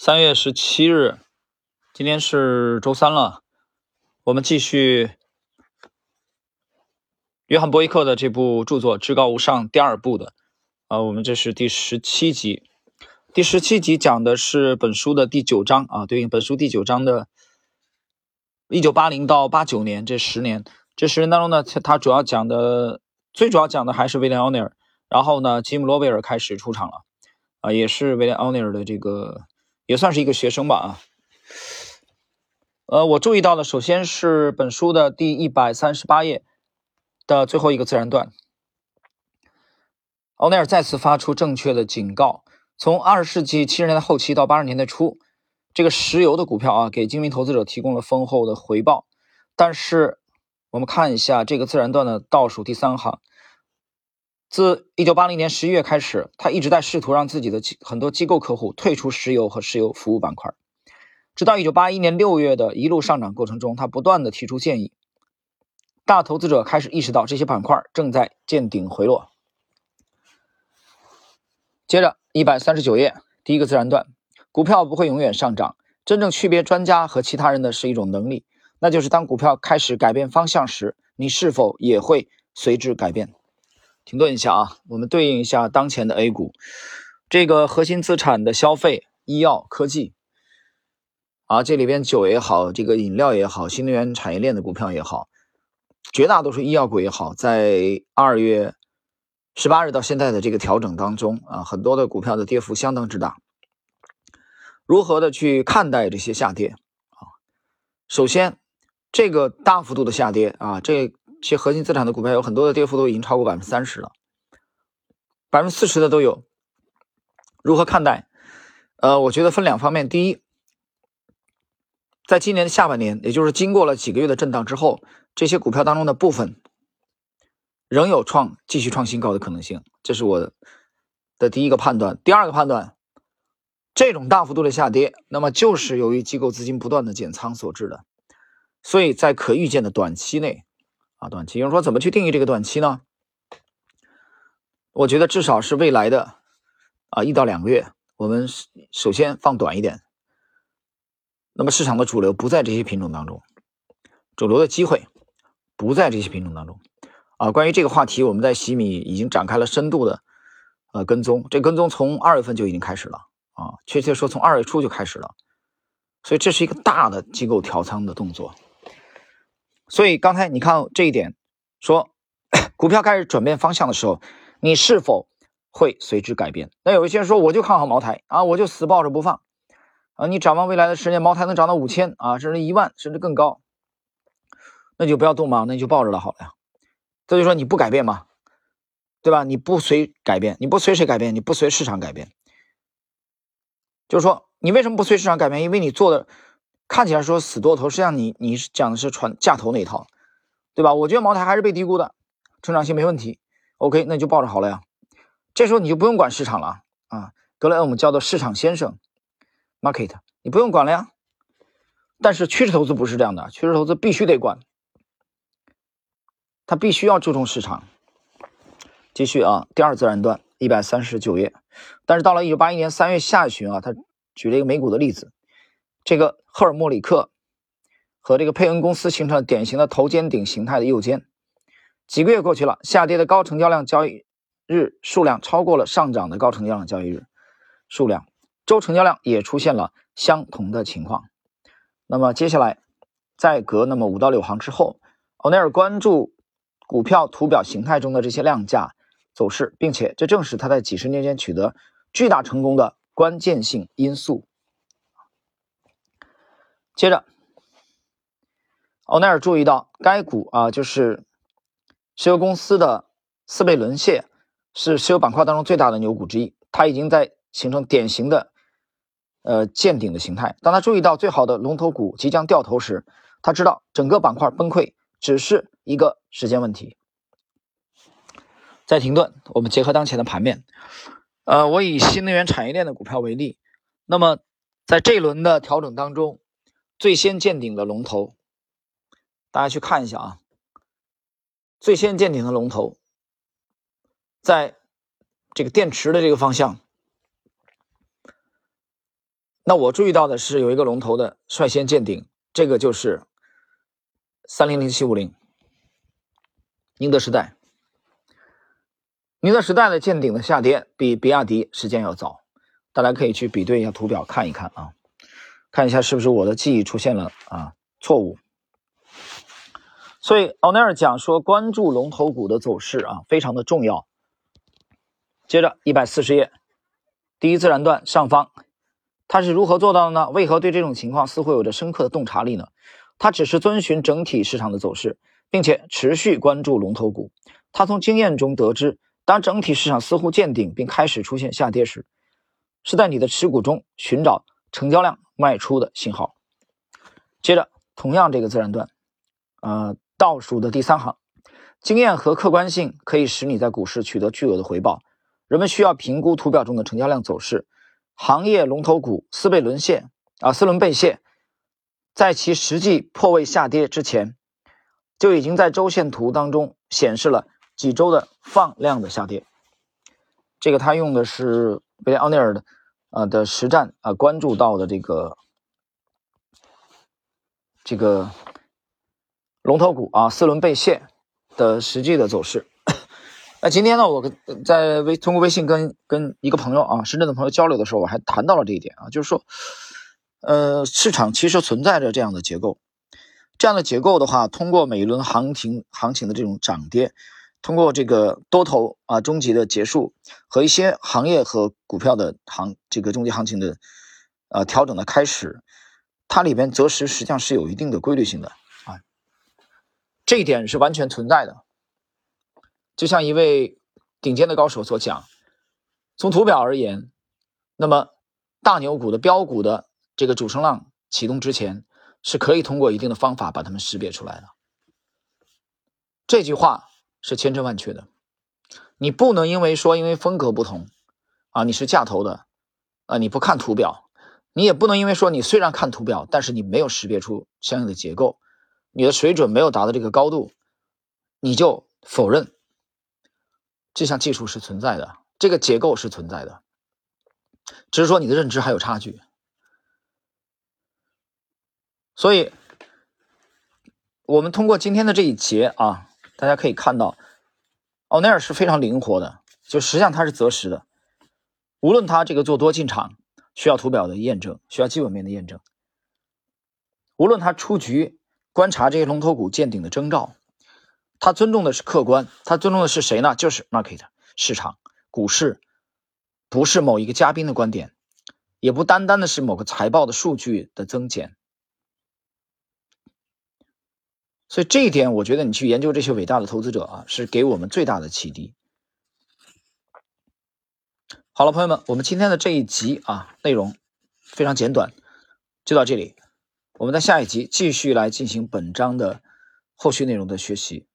三月十七日，今天是周三了。我们继续约翰·伯伊克的这部著作《至高无上》第二部的，啊，我们这是第十七集。第十七集讲的是本书的第九章啊，对应本书第九章的一九八零到八九年这十年。这十年当中呢，他主要讲的，最主要讲的还是威廉·奥尼尔。然后呢，吉姆·罗贝尔开始出场了，啊，也是威廉·奥尼尔的这个。也算是一个学生吧啊，呃，我注意到的首先是本书的第一百三十八页的最后一个自然段，奥尼尔再次发出正确的警告：从二十世纪七十年代后期到八十年代初，这个石油的股票啊，给精明投资者提供了丰厚的回报。但是，我们看一下这个自然段的倒数第三行。自一九八零年十一月开始，他一直在试图让自己的很多机构客户退出石油和石油服务板块。直到一九八一年六月的一路上涨过程中，他不断的提出建议。大投资者开始意识到这些板块正在见顶回落。接着一百三十九页第一个自然段：股票不会永远上涨，真正区别专家和其他人的是一种能力，那就是当股票开始改变方向时，你是否也会随之改变。停顿一下啊，我们对应一下当前的 A 股，这个核心资产的消费、医药、科技，啊，这里边酒也好，这个饮料也好，新能源产业链的股票也好，绝大多数医药股也好，在二月十八日到现在的这个调整当中啊，很多的股票的跌幅相当之大。如何的去看待这些下跌啊？首先，这个大幅度的下跌啊，这。其核心资产的股票有很多的跌幅都已经超过百分之三十了，百分之四十的都有。如何看待？呃，我觉得分两方面。第一，在今年的下半年，也就是经过了几个月的震荡之后，这些股票当中的部分仍有创继续创新高的可能性，这是我的第一个判断。第二个判断，这种大幅度的下跌，那么就是由于机构资金不断的减仓所致的，所以在可预见的短期内。啊，短期有人说怎么去定义这个短期呢？我觉得至少是未来的啊一到两个月，我们首先放短一点。那么市场的主流不在这些品种当中，主流的机会不在这些品种当中。啊，关于这个话题，我们在喜米已经展开了深度的呃跟踪，这跟踪从二月份就已经开始了啊，确切说从二月初就开始了，所以这是一个大的机构调仓的动作。所以刚才你看这一点，说 股票开始转变方向的时候，你是否会随之改变？那有一些人说，我就看好茅台啊，我就死抱着不放啊。你展望未来的十年，茅台能涨到五千啊，甚至一万，甚至更高，那就不要动嘛，那就抱着了好了呀。这就说你不改变嘛，对吧？你不随改变，你不随谁改变？你不随市场改变，就是说你为什么不随市场改变？因为你做的。看起来说死多头，实际上你你是讲的是传价头那一套，对吧？我觉得茅台还是被低估的，成长性没问题。OK，那就抱着好了呀。这时候你就不用管市场了啊。格雷厄姆叫做市场先生，market，你不用管了呀。但是趋势投资不是这样的，趋势投资必须得管，他必须要注重市场。继续啊，第二自然段一百三十九页。但是到了一九八一年三月下旬啊，他举了一个美股的例子。这个赫尔莫里克和这个佩恩公司形成了典型的头肩顶形态的右肩。几个月过去了，下跌的高成交量交易日数量超过了上涨的高成交量交易日数量，周成交量也出现了相同的情况。那么接下来，再隔那么五到六行之后，奥内尔关注股票图表形态中的这些量价走势，并且这正是他在几十年间取得巨大成功的关键性因素。接着，奥奈尔注意到，该股啊，就是石油公司的四倍轮泻，是石油板块当中最大的牛股之一。它已经在形成典型的呃见顶的形态。当他注意到最好的龙头股即将掉头时，他知道整个板块崩溃只是一个时间问题。再停顿，我们结合当前的盘面，呃，我以新能源产业链的股票为例，那么在这一轮的调整当中。最先见顶的龙头，大家去看一下啊。最先见顶的龙头，在这个电池的这个方向，那我注意到的是有一个龙头的率先见顶，这个就是三零零七五零宁德时代。宁德时代的见顶的下跌比比亚迪时间要早，大家可以去比对一下图表看一看啊，看一下是不是我的记忆出现了啊错误。所以奥尼尔讲说，关注龙头股的走势啊，非常的重要。接着一百四十页，第一自然段上方，他是如何做到的呢？为何对这种情况似乎有着深刻的洞察力呢？他只是遵循整体市场的走势，并且持续关注龙头股。他从经验中得知，当整体市场似乎见顶并开始出现下跌时，是在你的持股中寻找成交量卖出的信号。接着，同样这个自然段，呃，倒数的第三行，经验和客观性可以使你在股市取得巨额的回报。人们需要评估图表中的成交量走势，行业龙头股斯贝伦线啊，斯伦贝线，在其实际破位下跌之前，就已经在周线图当中显示了几周的放量的下跌。这个他用的是威廉奥尼尔的啊的实战啊关注到的这个这个龙头股啊，斯伦贝线的实际的走势。那今天呢，我在微通过微信跟跟一个朋友啊，深圳的朋友交流的时候，我还谈到了这一点啊，就是说，呃，市场其实存在着这样的结构，这样的结构的话，通过每一轮行情行情的这种涨跌，通过这个多头啊终极的结束和一些行业和股票的行这个终极行情的呃调整的开始，它里边择时实际上是有一定的规律性的啊，这一点是完全存在的。就像一位顶尖的高手所讲，从图表而言，那么大牛股的标股的这个主升浪启动之前，是可以通过一定的方法把它们识别出来的。这句话是千真万确的，你不能因为说因为风格不同啊，你是架头的啊，你不看图表，你也不能因为说你虽然看图表，但是你没有识别出相应的结构，你的水准没有达到这个高度，你就否认。这项技术是存在的，这个结构是存在的，只是说你的认知还有差距。所以，我们通过今天的这一节啊，大家可以看到，奥尼尔是非常灵活的，就实际上他是择时的。无论他这个做多进场，需要图表的验证，需要基本面的验证；无论他出局观察这些龙头股见顶的征兆。他尊重的是客观，他尊重的是谁呢？就是 market 市场、股市，不是某一个嘉宾的观点，也不单单的是某个财报的数据的增减。所以这一点，我觉得你去研究这些伟大的投资者啊，是给我们最大的启迪。好了，朋友们，我们今天的这一集啊，内容非常简短，就到这里。我们在下一集继续来进行本章的后续内容的学习。